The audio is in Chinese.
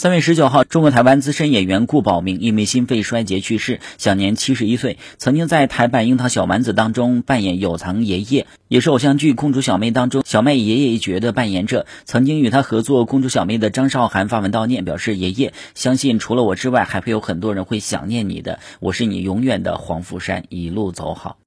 三月十九号，中国台湾资深演员顾宝明因为心肺衰竭去世，享年七十一岁。曾经在台版《樱桃小丸子》当中扮演有藏爷爷，也是偶像剧《公主小妹》当中小妹爷爷一角的扮演者。曾经与他合作《公主小妹》的张韶涵发文悼念，表示爷爷相信除了我之外，还会有很多人会想念你的。我是你永远的黄富山，一路走好。